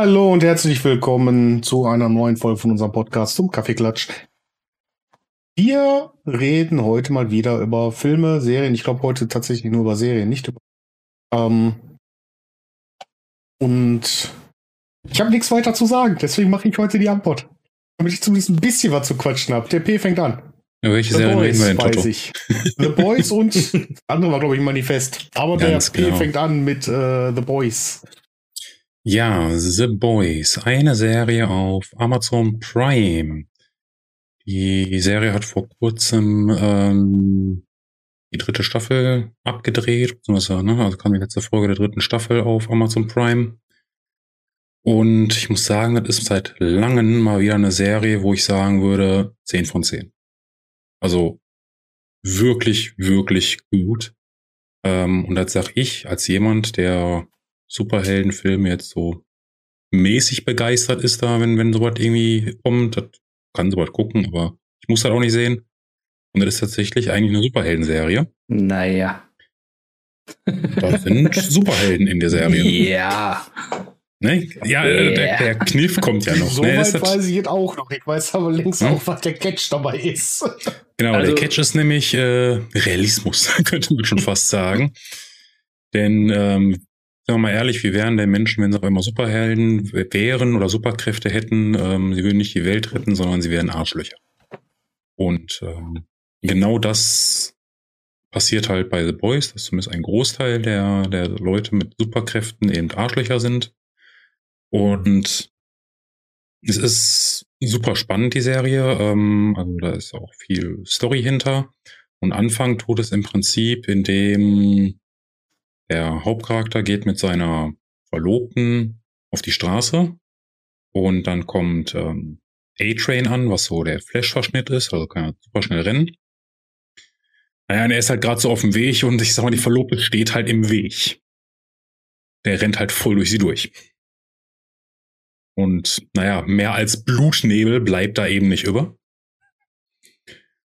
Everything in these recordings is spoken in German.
Hallo und herzlich willkommen zu einer neuen Folge von unserem Podcast zum Kaffeeklatsch. Wir reden heute mal wieder über Filme, Serien. Ich glaube heute tatsächlich nur über Serien, nicht über. Ähm, und ich habe nichts weiter zu sagen, deswegen mache ich heute die Antwort. Damit ich zumindest ein bisschen was zu quatschen habe. Der P fängt an. Ja, welche The Serien reden wir denn, Toto? Ich. The Boys und andere war, glaube ich, Manifest. Aber Ganz der P genau. fängt an mit uh, The Boys. Ja, The Boys, eine Serie auf Amazon Prime. Die Serie hat vor kurzem ähm, die dritte Staffel abgedreht, ne, also kam die letzte Folge der dritten Staffel auf Amazon Prime. Und ich muss sagen, das ist seit langem mal wieder eine Serie, wo ich sagen würde, 10 von 10. Also wirklich, wirklich gut. Ähm, und das sag ich als jemand, der Superheldenfilme jetzt so mäßig begeistert ist da, wenn, wenn sowas irgendwie kommt. Das kann sowas gucken, aber ich muss das auch nicht sehen. Und das ist tatsächlich eigentlich eine Superheldenserie. Naja. Da sind Superhelden in der Serie. Ja. Ne? Ja, yeah. der, der, Kniff kommt ja noch. So ne? weit weiß ich jetzt auch noch. Ich weiß aber längst hm? auch, was der Catch dabei ist. Genau, also, der Catch ist nämlich äh, Realismus, könnte man schon fast sagen. Denn, ähm, sagen wir mal ehrlich, wie wären denn Menschen, wenn sie auch immer Superhelden wären oder Superkräfte hätten? Ähm, sie würden nicht die Welt retten, sondern sie wären Arschlöcher. Und ähm, genau das passiert halt bei The Boys, dass zumindest ein Großteil der, der Leute mit Superkräften eben Arschlöcher sind. Und es ist super spannend, die Serie. Ähm, also da ist auch viel Story hinter. Und Anfang tut es im Prinzip, indem der Hauptcharakter geht mit seiner Verlobten auf die Straße und dann kommt ähm, A-Train an, was so der Flash-Verschnitt ist, also kann er super schnell rennen. Naja, und er ist halt gerade so auf dem Weg und ich sag mal, die Verlobte steht halt im Weg. Der rennt halt voll durch sie durch. Und naja, mehr als Blutnebel bleibt da eben nicht über.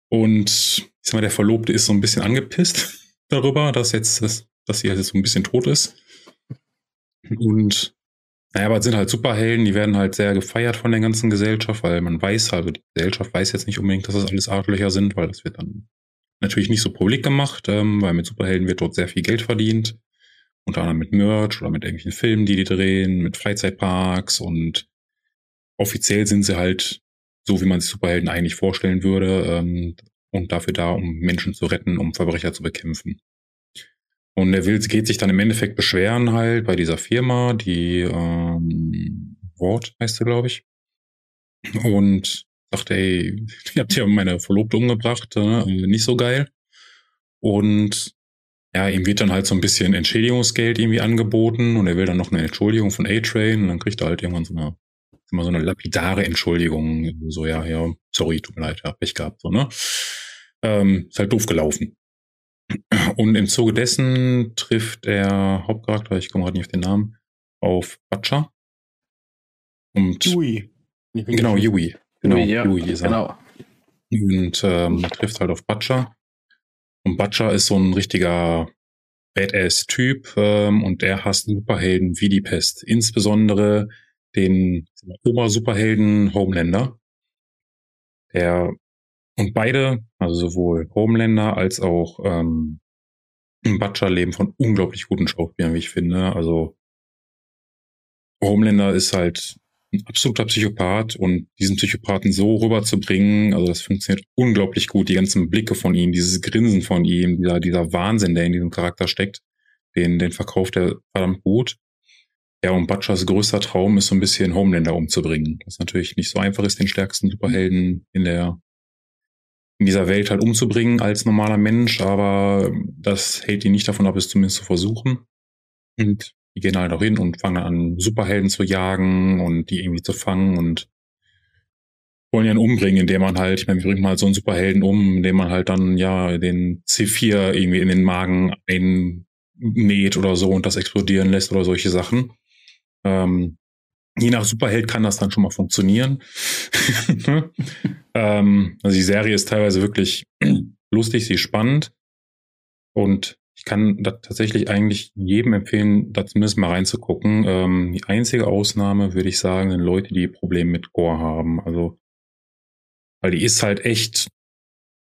Und ich sag mal, der Verlobte ist so ein bisschen angepisst darüber, dass jetzt, dass, dass sie jetzt so ein bisschen tot ist. Und naja, aber es sind halt Superhelden, die werden halt sehr gefeiert von der ganzen Gesellschaft, weil man weiß, also die Gesellschaft weiß jetzt nicht unbedingt, dass das alles Arschlöcher sind, weil das wird dann natürlich nicht so publik gemacht, ähm, weil mit Superhelden wird dort sehr viel Geld verdient unter anderem mit Merch oder mit irgendwelchen Filmen, die die drehen, mit Freizeitparks und offiziell sind sie halt so, wie man sich Superhelden eigentlich vorstellen würde ähm, und dafür da, um Menschen zu retten, um Verbrecher zu bekämpfen. Und er will, geht sich dann im Endeffekt beschweren halt bei dieser Firma, die ähm, Wort heißt sie, glaube ich. Und sagt, ey, ihr habt ja meine Verlobte umgebracht, äh, nicht so geil. Und ja, ihm wird dann halt so ein bisschen Entschädigungsgeld irgendwie angeboten und er will dann noch eine Entschuldigung von A-Train und dann kriegt er halt irgendwann so eine, immer so eine lapidare Entschuldigung. So, ja, ja, sorry, tut mir leid, hab ich gehabt, so, ne? Ähm, ist halt doof gelaufen. Und im Zuge dessen trifft der Hauptcharakter, ich komme gerade nicht auf den Namen, auf Butcher. Und Yui. Genau, Yui. Genau, Yui, ja, Yui ist er. Genau. Und ähm, trifft halt auf Butcher. Und Butcher ist so ein richtiger Badass-Typ ähm, und der hasst Superhelden wie die Pest. Insbesondere den Obersuperhelden Homelander. Der und beide, also sowohl Homelander als auch ähm, Butcher leben von unglaublich guten Schauspielern, wie ich finde. Also Homelander ist halt ein absoluter Psychopath und diesen Psychopathen so rüberzubringen, also das funktioniert unglaublich gut. Die ganzen Blicke von ihm, dieses Grinsen von ihm, dieser, dieser Wahnsinn, der in diesem Charakter steckt, den, den verkauft er verdammt gut. Ja, und Butchers größter Traum ist so ein bisschen Homelander umzubringen. Was natürlich nicht so einfach ist, den stärksten Superhelden in der, in dieser Welt halt umzubringen als normaler Mensch, aber das hält ihn nicht davon ab, es zumindest zu versuchen. Und die gehen halt auch hin und fangen an, Superhelden zu jagen und die irgendwie zu fangen und wollen ihn umbringen, indem man halt, ich meine, wie bringt man halt so einen Superhelden um, indem man halt dann ja den C4 irgendwie in den Magen einnäht oder so und das explodieren lässt oder solche Sachen. Ähm, je nach Superheld kann das dann schon mal funktionieren. ähm, also die Serie ist teilweise wirklich lustig, sie ist spannend und ich kann da tatsächlich eigentlich jedem empfehlen, da zumindest mal reinzugucken. Ähm, die einzige Ausnahme, würde ich sagen, sind Leute, die Probleme mit Gore haben. Also, weil die ist halt echt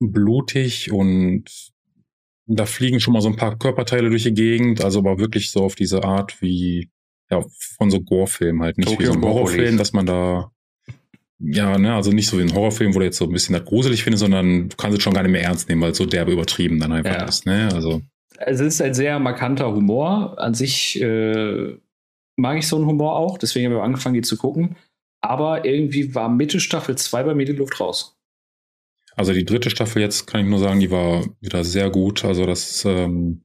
blutig und da fliegen schon mal so ein paar Körperteile durch die Gegend, also aber wirklich so auf diese Art wie ja, von so Gore-Filmen halt, nicht Tokyo wie so ein Horrorfilm, dass man da ja, ne, also nicht so wie ein Horrorfilm, wo du jetzt so ein bisschen das gruselig findest, sondern du kannst es schon gar nicht mehr ernst nehmen, weil es so derbe übertrieben dann einfach ja. ist, ne? Also. Es ist ein sehr markanter Humor. An sich äh, mag ich so einen Humor auch, deswegen habe ich angefangen, die zu gucken. Aber irgendwie war Mitte Staffel 2 bei mir die Luft raus. Also die dritte Staffel jetzt kann ich nur sagen, die war wieder sehr gut. Also das, ähm,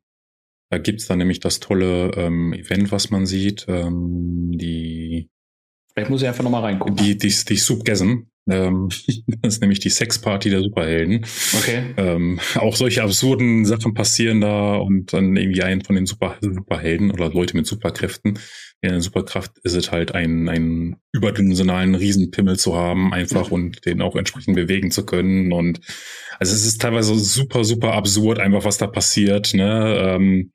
da gibt's dann nämlich das tolle ähm, Event, was man sieht. Ähm, die Vielleicht muss ich einfach nochmal reingucken. Die, die, die Subgasm. Ähm, das ist nämlich die Sexparty der Superhelden. Okay. Ähm, auch solche absurden Sachen passieren da und dann irgendwie ein von den Super, Superhelden oder Leute mit Superkräften. Ja, Superkraft ist es halt, einen, einen überdimensionalen Riesenpimmel zu haben, einfach mhm. und den auch entsprechend bewegen zu können. Und also es ist teilweise super, super absurd, einfach was da passiert. Ne? Ähm,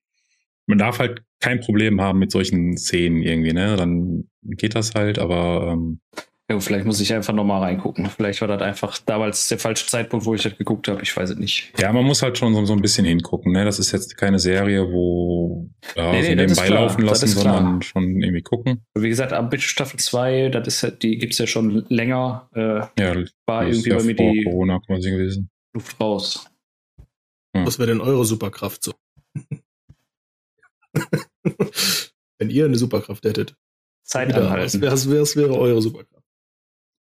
man darf halt kein Problem haben mit solchen Szenen irgendwie, ne? Dann geht das halt, aber ähm, ja, vielleicht muss ich einfach nochmal reingucken. Vielleicht war das einfach damals der falsche Zeitpunkt, wo ich das geguckt habe. Ich weiß es nicht. Ja, man muss halt schon so, so ein bisschen hingucken. Ne? Das ist jetzt keine Serie, wo ja, nee, so nee, nebenbei laufen lassen, sondern schon irgendwie gucken. Wie gesagt, ab Staffel 2, das ist ja, die gibt's ja schon länger. Äh, ja, war irgendwie ja bei mir die Corona quasi gewesen. Luft raus. Ja. Was wäre denn eure Superkraft so? Wenn ihr eine Superkraft hättet. Zeit anhalten. Was, wäre, was wäre eure Superkraft?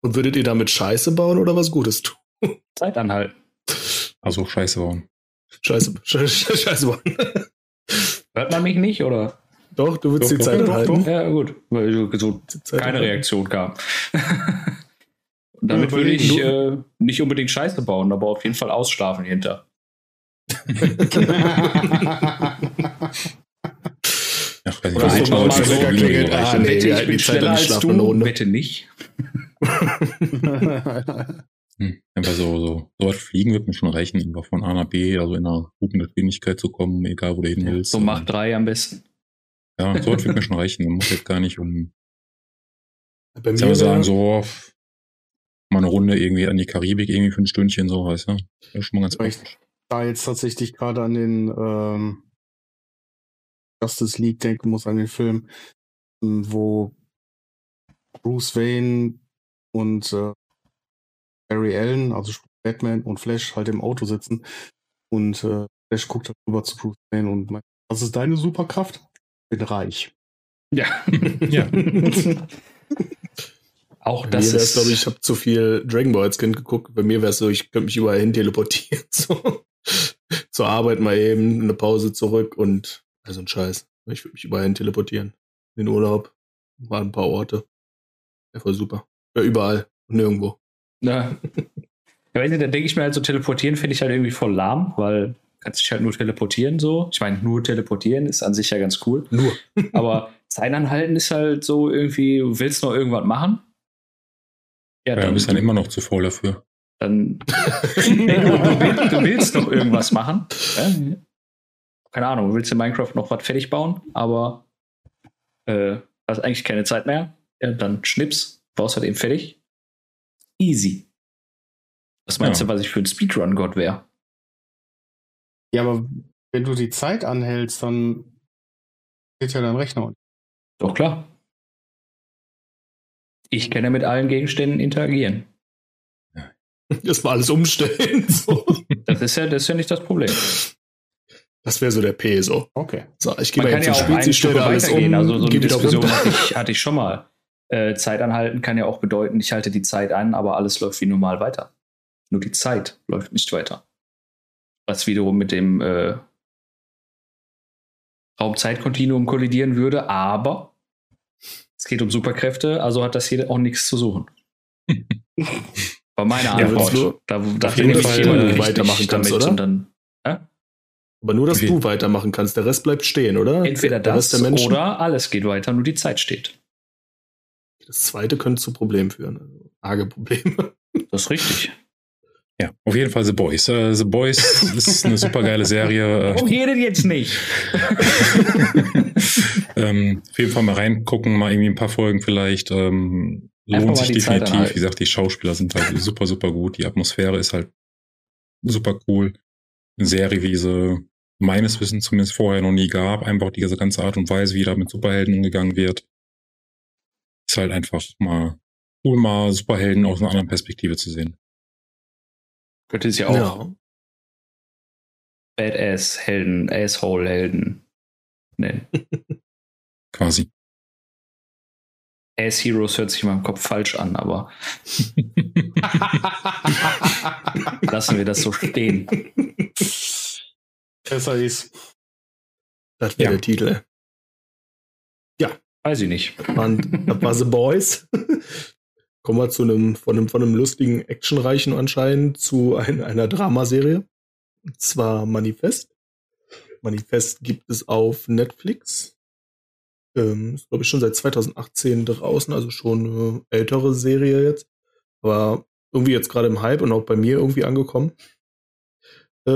Und würdet ihr damit Scheiße bauen oder was Gutes tun? Zeit anhalten. Also Scheiße bauen. Scheiße, Scheiße, Scheiße bauen. Hört man mich nicht, oder? Doch, du würdest doch, die doch, Zeit doch, anhalten. Ja, gut. Weil so keine Reaktion kam. Damit würde ich äh, nicht unbedingt Scheiße bauen, aber auf jeden Fall ausschlafen hinter. Weiß Oder nicht, mal so klingelt. Ah, nee, Wette, ich bin schneller als du, bitte nicht. hm, einfach so, so, so was fliegen wird mir schon reichen, einfach von A nach B, also in einer guten Geschwindigkeit zu kommen, egal wo du hin willst. So Mach drei am besten. Ja, so was wird mir schon reichen. Man muss jetzt gar nicht um, Bei mir sagen, sagen, so, mal eine Runde irgendwie an die Karibik, irgendwie für ein Stündchen, so, weißt du? Das ist schon mal ganz Ich da jetzt tatsächlich gerade an den, ähm, Justice League denken muss, an den Film, ähm, wo Bruce Wayne und äh, Barry Allen, also Batman und Flash, halt im Auto sitzen und äh, Flash guckt halt rüber zu Bruce Wayne und meint, was ist deine Superkraft? Ich bin reich. Ja. ja. Auch das ist. glaube ich, ich habe zu viel Dragon Ball als Kind geguckt. Bei mir wäre es so, ich könnte mich überall hin teleportieren. So. Zur Arbeit mal eben, eine Pause zurück und also ein Scheiß. Ich würde mich überall hin teleportieren. In den Urlaub. Mal ein paar Orte. Wäre voll super. Ja, überall. Und nirgendwo. Ja. ja, weiß nicht, da denke ich mir halt so, teleportieren finde ich halt irgendwie voll lahm, weil kannst dich halt nur teleportieren so. Ich meine, nur teleportieren ist an sich ja ganz cool. Nur. Aber Zeit anhalten ist halt so irgendwie, du willst noch irgendwas machen. Ja, dann ja, bist dann immer noch zu faul dafür. Dann, hey, du, du, willst, du willst noch irgendwas machen. Ja? Keine Ahnung, willst du in Minecraft noch was fertig bauen, aber äh, hast eigentlich keine Zeit mehr, ja, dann schnips, baust halt eben fertig. Easy. Was meinst ja. du, was ich für ein Speedrun-Gott wäre? Ja, aber wenn du die Zeit anhältst, dann geht ja dein Rechner. Doch klar. Ich kann ja mit allen Gegenständen interagieren. Das mal alles umstellen. So. Das ist ja, das ist ja nicht das Problem. Das wäre so der P so. Okay. So, ich gehe mal jetzt ja Spiel, sie stellt alles um, also so eine Diskussion hatte ich, hatte ich schon mal. Äh, Zeit anhalten kann ja auch bedeuten, ich halte die Zeit an, aber alles läuft wie normal weiter. Nur die Zeit läuft nicht weiter. Was wiederum mit dem äh, Raumzeitkontinuum kollidieren würde, aber es geht um Superkräfte, also hat das hier auch nichts zu suchen. War meine Antwort. Ja, da, da finde ich jemand weitermachen kannst, oder? Und dann, äh? Aber nur, dass okay. du weitermachen kannst. Der Rest bleibt stehen, oder? Entweder der das oder alles geht weiter, nur die Zeit steht. Das zweite könnte zu Problemen führen. Also arge Probleme. Das ist richtig. Ja, auf jeden Fall The Boys. Uh, The Boys ist eine super geile Serie. Warum redet jetzt nicht? ähm, auf jeden Fall mal reingucken, mal irgendwie ein paar Folgen vielleicht. Ähm, lohnt sich definitiv. Wie gesagt, die Schauspieler sind halt super, super gut. Die Atmosphäre ist halt super cool. Eine Serie, wie sie meines Wissens zumindest vorher noch nie gab. Einfach diese ganze Art und Weise, wie da mit Superhelden umgegangen wird. Ist halt einfach mal cool, mal Superhelden aus einer anderen Perspektive zu sehen. Könnte es ja auch ja. Badass-Helden, Asshole-Helden nennen. Quasi. Ass-Heroes hört sich in meinem Kopf falsch an, aber lassen wir das so stehen. Besser ist. Das wäre ja. der Titel. Ja. Weiß ich nicht. Und das war The Boys. Kommen wir zu einem, von einem, von einem lustigen, actionreichen anscheinend zu ein, einer Dramaserie. Und zwar Manifest. Manifest gibt es auf Netflix. Ähm, ist, glaube ich, schon seit 2018 draußen, also schon eine ältere Serie jetzt. Aber irgendwie jetzt gerade im Hype und auch bei mir irgendwie angekommen. Äh,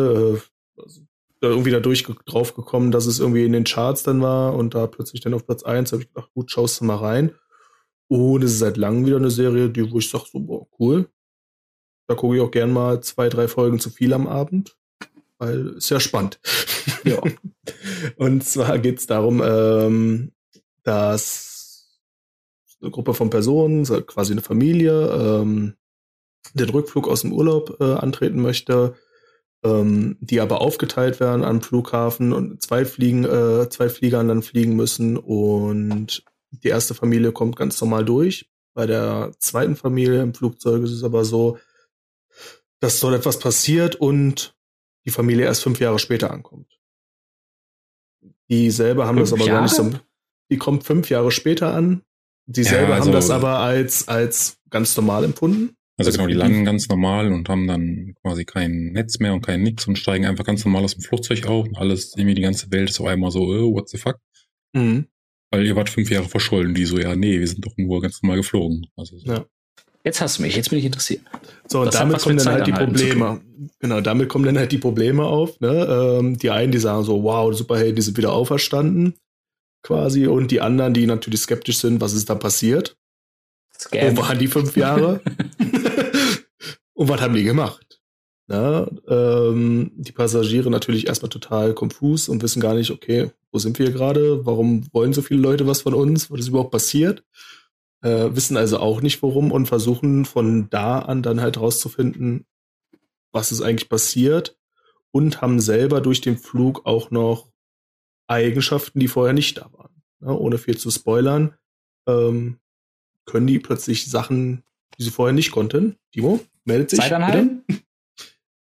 also, irgendwie da durch drauf gekommen, dass es irgendwie in den Charts dann war und da plötzlich dann auf Platz 1 habe ich gedacht, gut, schaust du mal rein. Und es ist seit langem wieder eine Serie, die, wo ich sage, so, boah, cool. Da gucke ich auch gern mal zwei, drei Folgen zu viel am Abend, weil ist ja spannend. ja. Und zwar geht es darum, ähm, dass eine Gruppe von Personen, quasi eine Familie, ähm, den Rückflug aus dem Urlaub äh, antreten möchte, ähm, die aber aufgeteilt werden am Flughafen und zwei Fliegen, äh, zwei Fliegern dann fliegen müssen und die erste Familie kommt ganz normal durch. Bei der zweiten Familie im Flugzeug ist es aber so, dass dort etwas passiert und die Familie erst fünf Jahre später ankommt. Die selber haben fünf das aber Jahre? gar nicht so. Die kommt fünf Jahre später an. Die ja, selber also, haben das aber als, als ganz normal empfunden. Also, genau, die landen ganz normal und haben dann quasi kein Netz mehr und kein Nix und steigen einfach ganz normal aus dem Flugzeug auf und alles, irgendwie die ganze Welt ist auf einmal so, oh, what the fuck? Mhm. Weil ihr wart fünf Jahre verschollen. Die so, ja, nee, wir sind doch nur ganz normal geflogen. Also so. ja. Jetzt hast du mich, jetzt bin ich interessiert. So, und damit kommen dann halt die Probleme. Genau, damit kommen dann halt die Probleme auf. Ne? Ähm, die einen, die sagen so, wow, Superhelden, die sind wieder auferstanden. Quasi. Und die anderen, die natürlich skeptisch sind, was ist da passiert? Scam. Wo waren die fünf Jahre? und was haben die gemacht? Na, ähm, die Passagiere natürlich erstmal total konfus und wissen gar nicht, okay, wo sind wir gerade? Warum wollen so viele Leute was von uns? Was ist überhaupt passiert? Äh, wissen also auch nicht warum und versuchen von da an dann halt rauszufinden, was ist eigentlich passiert und haben selber durch den Flug auch noch Eigenschaften, die vorher nicht da waren. Ja, ohne viel zu spoilern, ähm, können die plötzlich Sachen, die sie vorher nicht konnten. Timo, meldet sich. Zeit anhalten? Bitte?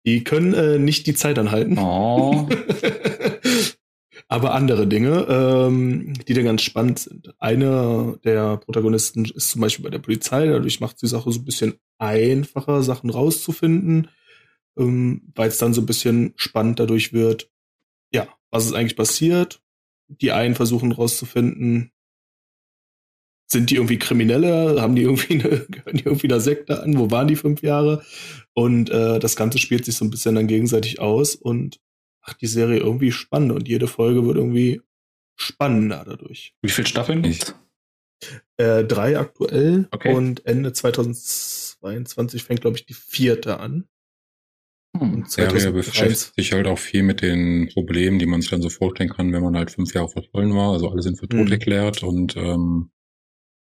Die können äh, nicht die Zeit anhalten. Oh. Aber andere Dinge, ähm, die dann ganz spannend sind. Einer der Protagonisten ist zum Beispiel bei der Polizei, dadurch macht die Sache so ein bisschen einfacher, Sachen rauszufinden, ähm, weil es dann so ein bisschen spannend dadurch wird, ja, was ist eigentlich passiert? Die einen versuchen rauszufinden, sind die irgendwie Kriminelle? Haben die irgendwie eine, gehören die irgendwie einer Sekte an? Wo waren die fünf Jahre? Und äh, das Ganze spielt sich so ein bisschen dann gegenseitig aus und macht die Serie irgendwie spannend und jede Folge wird irgendwie spannender dadurch. Wie viele Staffeln gibt's? Äh, drei aktuell okay. und Ende 2022 fängt, glaube ich, die vierte an. Hm. Serie beschäftigt sich halt auch viel mit den Problemen, die man sich dann so vorstellen kann, wenn man halt fünf Jahre verschollen war. Also alle sind für tot hm. erklärt und ähm,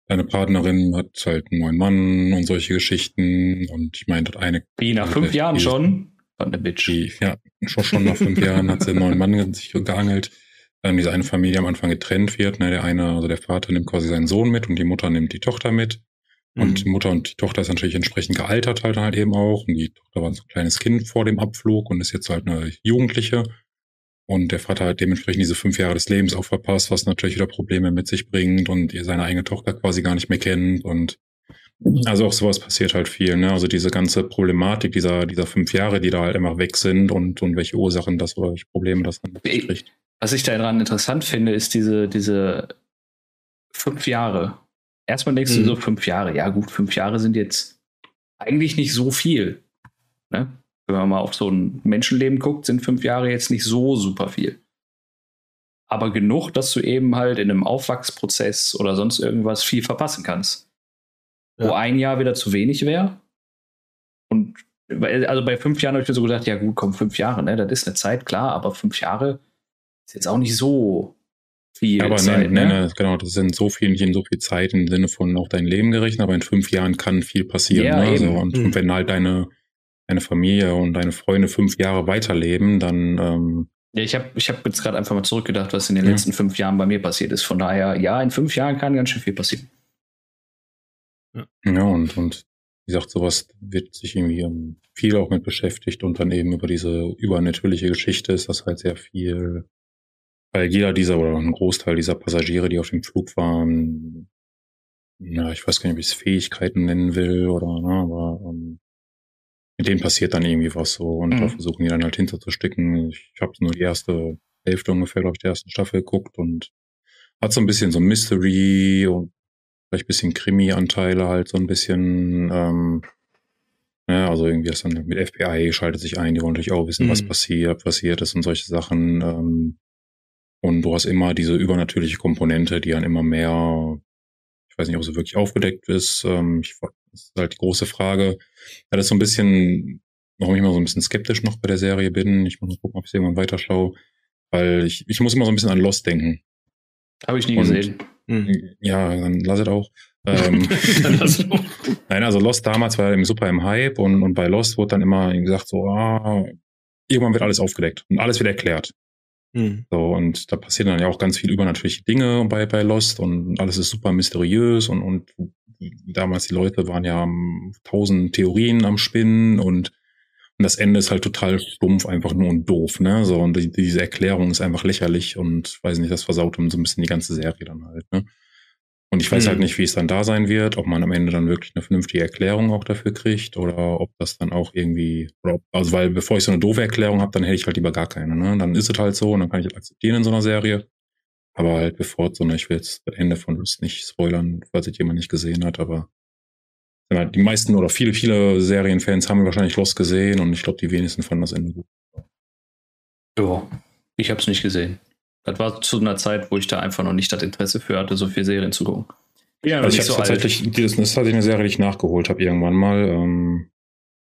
deine Partnerin hat halt einen neuen Mann und solche Geschichten. Und ich meine, eine. Wie, nach fünf Jahren schon? Eine Bitch. Die, ja, schon, schon nach fünf Jahren hat sie einen neuen Mann sich geangelt. Dann diese eine Familie am Anfang getrennt wird. Ne, der eine, also der Vater nimmt quasi seinen Sohn mit und die Mutter nimmt die Tochter mit. Und mhm. die Mutter und die Tochter ist natürlich entsprechend gealtert halt halt eben auch. Und die Tochter war so ein kleines Kind vor dem Abflug und ist jetzt halt eine Jugendliche. Und der Vater hat dementsprechend diese fünf Jahre des Lebens auch verpasst, was natürlich wieder Probleme mit sich bringt und ihr seine eigene Tochter quasi gar nicht mehr kennt. Und also auch sowas passiert halt viel, ne? Also diese ganze Problematik dieser, dieser fünf Jahre, die da halt immer weg sind und, und welche Ursachen das oder welche Probleme das dann kriegt. Was ich daran interessant finde, ist diese, diese fünf Jahre. Erstmal denkst mhm. du so fünf Jahre, ja gut, fünf Jahre sind jetzt eigentlich nicht so viel. Ne? Wenn man mal auf so ein Menschenleben guckt, sind fünf Jahre jetzt nicht so super viel. Aber genug, dass du eben halt in einem Aufwachsprozess oder sonst irgendwas viel verpassen kannst. Ja. Wo ein Jahr wieder zu wenig wäre. Und also bei fünf Jahren habe ich mir so gedacht, ja gut, komm, fünf Jahre, ne? Das ist eine Zeit, klar, aber fünf Jahre ist jetzt auch nicht so viel. Aber Zeit, ne, ne? ne, genau, das sind so viel, nicht in so viel Zeit im Sinne von auch dein Leben gerechnet, aber in fünf Jahren kann viel passieren. Ja, ne? so, und, mhm. und, wenn halt deine, deine Familie und deine Freunde fünf Jahre weiterleben, dann ähm, ja, ich habe ich hab jetzt gerade einfach mal zurückgedacht, was in den ja. letzten fünf Jahren bei mir passiert ist. Von daher, ja, in fünf Jahren kann ganz schön viel passieren. Ja, und, und wie gesagt, sowas wird sich irgendwie viel auch mit beschäftigt und dann eben über diese übernatürliche Geschichte ist das halt sehr viel, weil jeder dieser oder ein Großteil dieser Passagiere, die auf dem Flug waren, ja, ich weiß gar nicht, ob ich es Fähigkeiten nennen will oder, ne, aber ähm, mit denen passiert dann irgendwie was so und mhm. da versuchen die dann halt hinterzustecken. Ich habe nur die erste Hälfte ungefähr, glaube ich, der ersten Staffel geguckt und hat so ein bisschen so Mystery und vielleicht bisschen Krimi-Anteile halt so ein bisschen, ähm, ja, also irgendwie ist dann mit FBI schaltet sich ein, die wollen natürlich auch wissen, mhm. was passiert, passiert ist und solche Sachen. Ähm, und du hast immer diese übernatürliche Komponente, die dann immer mehr, ich weiß nicht, ob sie wirklich aufgedeckt ist. Ähm, ich, das ist halt die große Frage. Ja, das ist so ein bisschen, warum ich immer so ein bisschen skeptisch noch bei der Serie bin. Ich muss mal gucken, ob ich irgendwann weiterschaue. Weil ich, ich muss immer so ein bisschen an Lost denken. Habe ich nie und, gesehen. Mhm. Ja, dann lass es auch. Ähm, Nein, also Lost damals war eben super im Hype und, und bei Lost wurde dann immer gesagt so, ah, irgendwann wird alles aufgedeckt und alles wird erklärt. Mhm. So, und da passieren dann ja auch ganz viele übernatürliche Dinge bei, bei Lost und alles ist super mysteriös und, und damals die Leute waren ja tausend Theorien am Spinnen und und das Ende ist halt total stumpf, einfach nur und doof, ne? So, und die, diese Erklärung ist einfach lächerlich und weiß nicht, das versaut dann so ein bisschen die ganze Serie dann halt, ne? Und ich weiß halt mhm. halt nicht, wie es dann da sein wird, ob man am Ende dann wirklich eine vernünftige Erklärung auch dafür kriegt oder ob das dann auch irgendwie, ob, also weil bevor ich so eine doofe Erklärung habe, dann hätte ich halt lieber gar keine. Ne? Dann ist es halt so und dann kann ich das akzeptieren in so einer Serie. Aber halt bevor so eine, ich will jetzt das Ende von Lust nicht spoilern, falls es jemand nicht gesehen hat, aber die meisten oder viele, viele Serienfans haben wahrscheinlich Lost gesehen und ich glaube, die wenigsten fanden das Ende gut. Ja, ich habe es nicht gesehen. Das war zu einer Zeit, wo ich da einfach noch nicht das Interesse für hatte, so viele Serien zu gucken. Ja, also ich habe so tatsächlich, das, das hatte ich eine Serie, die ich nachgeholt habe irgendwann mal, ähm,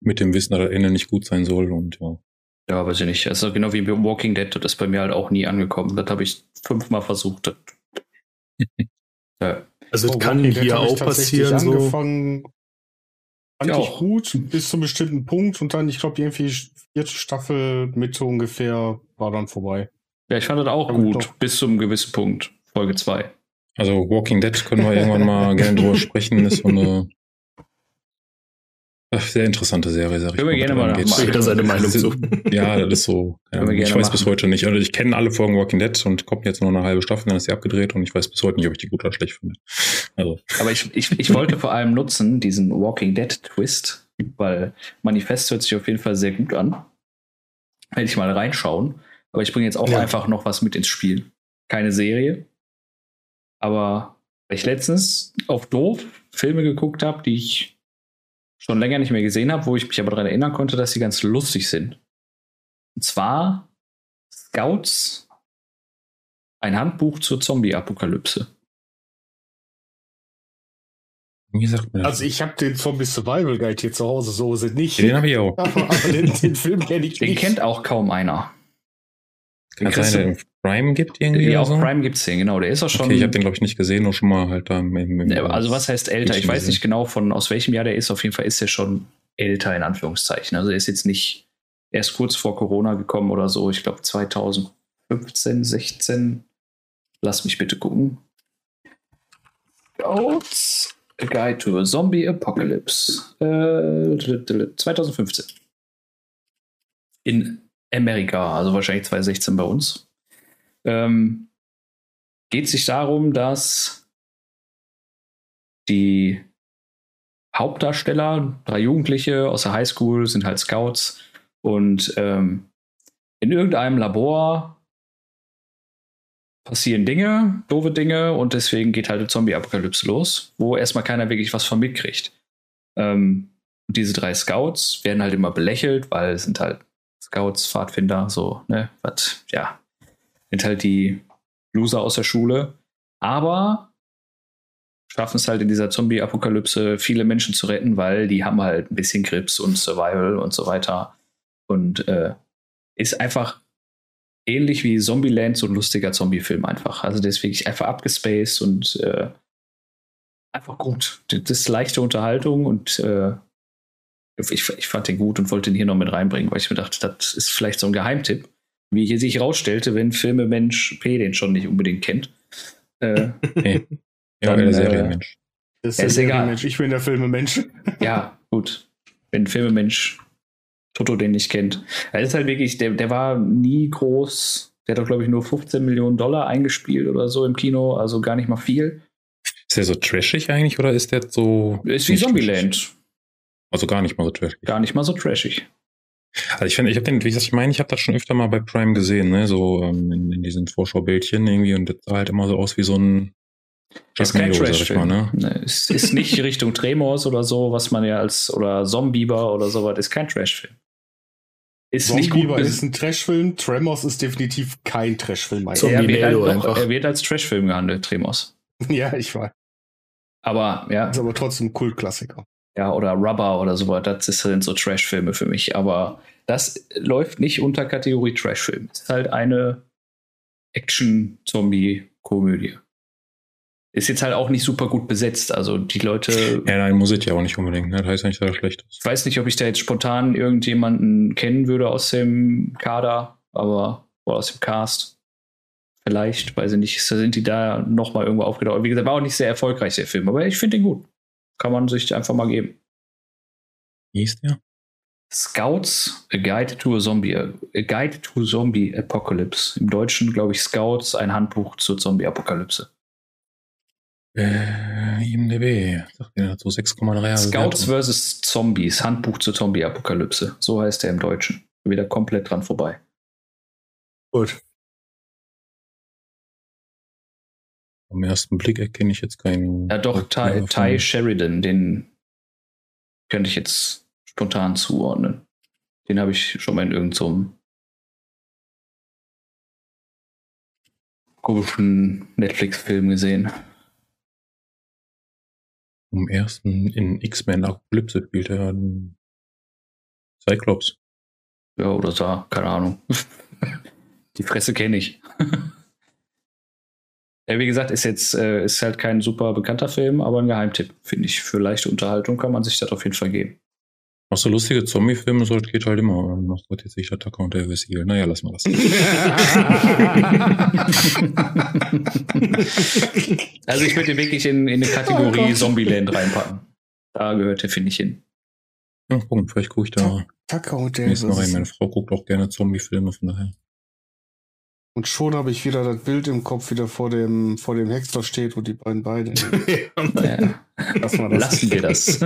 mit dem Wissen, dass das Ende nicht gut sein soll und ja. Ja, weiß ich nicht. Also genau wie bei Walking Dead, das ist bei mir halt auch nie angekommen. Das habe ich fünfmal versucht. ja. Also es oh, kann hier auch passieren. So. Fand ich, ich gut, bis zu einem bestimmten Punkt und dann, ich glaube, irgendwie vierte Staffel Mitte ungefähr war dann vorbei. Ja, ich fand das auch gut, doch. bis zu einem gewissen Punkt, Folge 2. Also Walking Dead können wir irgendwann mal gerne drüber sprechen, ist so eine Ach, sehr interessante Serie, sag ich. Können wir gerne mal machen. Jeder seine Meinung zu. Ja, das ist so. Ja, ich weiß machen. bis heute nicht. Also ich kenne alle Folgen Walking Dead und kommt jetzt nur eine halbe Staffel, dann ist sie abgedreht und ich weiß bis heute nicht, ob ich die gut oder schlecht finde. Also. Aber ich, ich, ich wollte vor allem nutzen, diesen Walking Dead Twist, weil Manifest hört sich auf jeden Fall sehr gut an. Hätte ich mal reinschauen. Aber ich bringe jetzt auch ja. einfach noch was mit ins Spiel. Keine Serie. Aber weil ich letztens auf Doof Filme geguckt habe, die ich schon länger nicht mehr gesehen habe, wo ich mich aber daran erinnern konnte, dass sie ganz lustig sind. Und zwar Scouts, ein Handbuch zur Zombie-Apokalypse. Wie sagt man das? Also ich habe den Zombie Survival Guide hier zu Hause, so sind nicht. Den habe ich auch. Aber, den, den, Film kenne ich den nicht. Den kennt auch kaum einer. Kann sein, der Prime gibt irgendwie? Ja, auch so? Prime gibt's den, genau. Der ist auch schon. Okay, ich habe den, glaube ich, nicht gesehen, nur schon mal halt da im, im Also was heißt älter? Ich weiß nicht genau von aus welchem Jahr der ist. Auf jeden Fall ist er schon älter, in Anführungszeichen. Also er ist jetzt nicht erst kurz vor Corona gekommen oder so. Ich glaube 2015, 16. Lass mich bitte gucken. Goats, A Guide to a Zombie Apocalypse. Äh, 2015. In Amerika, also wahrscheinlich 2016 bei uns. Ähm, geht sich darum, dass die Hauptdarsteller, drei Jugendliche aus der Highschool, sind halt Scouts und ähm, in irgendeinem Labor passieren Dinge, doofe Dinge und deswegen geht halt eine Zombie-Apokalypse los, wo erstmal keiner wirklich was von mitkriegt. Ähm, Und diese drei Scouts werden halt immer belächelt, weil es sind halt Scouts, Pfadfinder, so, ne, was, ja, sind halt die Loser aus der Schule. Aber schaffen es halt in dieser Zombie-Apokalypse viele Menschen zu retten, weil die haben halt ein bisschen Grips und Survival und so weiter. Und äh, ist einfach ähnlich wie Zombieland so ein lustiger Zombie-Film einfach. Also der ist wirklich einfach abgespaced und äh, einfach gut. Das ist leichte Unterhaltung und äh, ich, ich fand den gut und wollte ihn hier noch mit reinbringen, weil ich mir dachte, das ist vielleicht so ein Geheimtipp. Wie hier sich rausstellte, wenn Filmemensch P den schon nicht unbedingt kennt. Äh, Nee. Ja, der äh, Serienmensch. Das Ja, ist der egal. Mensch. Ich bin der Filmemensch. ja, gut. Wenn Filmemensch Toto den nicht kennt. Er ist halt wirklich, der, der war nie groß. Der hat doch, glaube ich, nur 15 Millionen Dollar eingespielt oder so im Kino, also gar nicht mal viel. Ist der so trashig eigentlich oder ist der so. Ist wie Zombieland. trashig? Also gar nicht mal so trashig. Gar nicht mal so trashig. Also ich finde, ich habe den, wie gesagt, ich meine, ich habe das schon öfter mal bei Prime gesehen, ne? So ähm, in, in diesen Vorschaubildchen irgendwie und das sah halt immer so aus wie so ein Ist kein Sharknado, sag ich mal, Trash-Film. ne? Es ist nicht Richtung Tremors oder so, was man ja als, oder Zombieber oder sowas, ist kein Trash-Film. Ist nicht gut. Ist ein Trashfilm. Tremors ist definitiv kein Trashfilm. Er, wird halt einfach. er wird als Trash-Film gehandelt, Tremors. Ja, ich weiß. Aber ja, Ist aber trotzdem ein Kultklassiker. Ja, oder Rubber oder sowas, das sind so Trash-Filme für mich. Aber das läuft nicht unter Kategorie Trash-Film. Es ist halt eine Action-Zombie-Komödie. Ist jetzt halt auch nicht super gut besetzt. Also die Leute. Ja, nein, muss ich ja auch nicht unbedingt, ne? Das heißt ja nicht, dass er schlecht ist. Ich weiß nicht, ob ich da jetzt spontan irgendjemanden kennen würde aus dem Kader, aber oder aus dem Cast. Vielleicht, weiß ich nicht, sind die da nochmal irgendwo aufgetaucht. Wie gesagt, war auch nicht sehr erfolgreich, der Film, aber ich finde den gut. Kann man sich einfach mal geben. Wie hieß der? Scouts, A Guide to a Zombie, A Guide to Zombie Apocalypse. Im Deutschen, glaube ich, Scouts, ein Handbuch zur Zombie-Apokalypse. Äh, IMDB. Sagt der so 6,3 Scouts vs. Zombies, Handbuch zur Zombie-Apokalypse. So heißt er im Deutschen. Wieder komplett dran vorbei. Gut. Am ersten Blick erkenne ich jetzt keinen. Ja, doch, Ty, Ty Sheridan, den könnte ich jetzt spontan zuordnen. Den habe ich schon mal in irgendeinem komischen Netflix-Film gesehen. Am ersten in X-Men Apokalypse spielt er einen Cyclops. Ja, oder so, keine Ahnung. Die Fresse kenne ich. ja, wie gesagt, ist jetzt äh, ist halt kein super bekannter Film, aber ein Geheimtipp, finde ich. Für leichte Unterhaltung kann man sich das auf jeden Fall geben. Auch so lustige Zombie-Filme, so geht halt immer. Was wird jetzt nicht Attacker und der Vessil? Naja, lass mal das. also ich würde den wirklich in, in eine Oh Kategorie Gott. Zombieland reinpacken. Da gehört der, finde ich, hin. Ja, gucken, vielleicht gucke ich da Tucker und Mal rein. Meine Frau guckt auch gerne Zombie-Filme, von daher. Und schon habe ich wieder das Bild im Kopf, wieder vor dem, vor dem Hexer steht, wo die beiden beide. Ja. Lass mal das. Lassen wir das.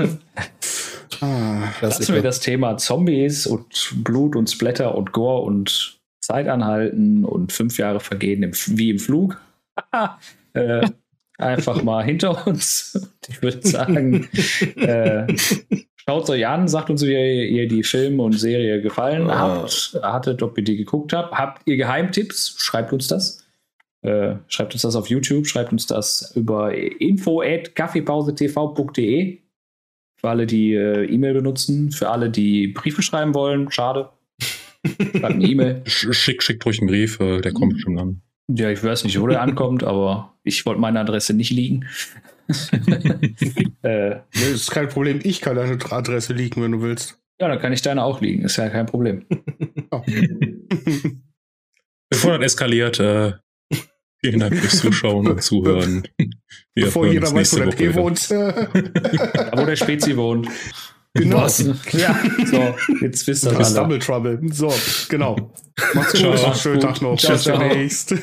Ah, Lassen wir das Thema Zombies und Blut und Splatter und Gore und Zeit anhalten und fünf Jahre vergehen im, wie im Flug. äh, einfach mal hinter uns. Ich würde sagen, äh, schaut euch an, sagt uns, wie ihr, die Filme und Serie gefallen Ah. habt, hattet, ob ihr die geguckt habt. Habt ihr Geheimtipps? Schreibt uns das. Äh, schreibt uns das auf YouTube, schreibt uns das über info at kaffeepausetv.de. Für alle, die äh, E-Mail benutzen, für alle, die Briefe schreiben wollen, schade. Schreibt eine E-Mail. Sch- Schick, schickt ruhig einen Brief, äh, der kommt schon an. Ja, ich weiß nicht, wo der ankommt, aber ich wollte meine Adresse nicht liegen. äh, das ist kein Problem. Ich kann deine Adresse liegen, wenn du willst. ja, dann kann ich deine auch liegen, ist ja kein Problem. Ja. Bevor das eskaliert, äh, vielen Dank fürs Zuschauen und Zuhören. Wir Bevor jeder weiß, wo der wieder. wohnt. Wo der Spezi wohnt. genau. Was? Ja, so, jetzt wisst ihr Das ist alle. Double Trouble. So, genau. Macht's gut. Ciao. Schönen Tag noch. Ciao, Bis ciao. demnächst.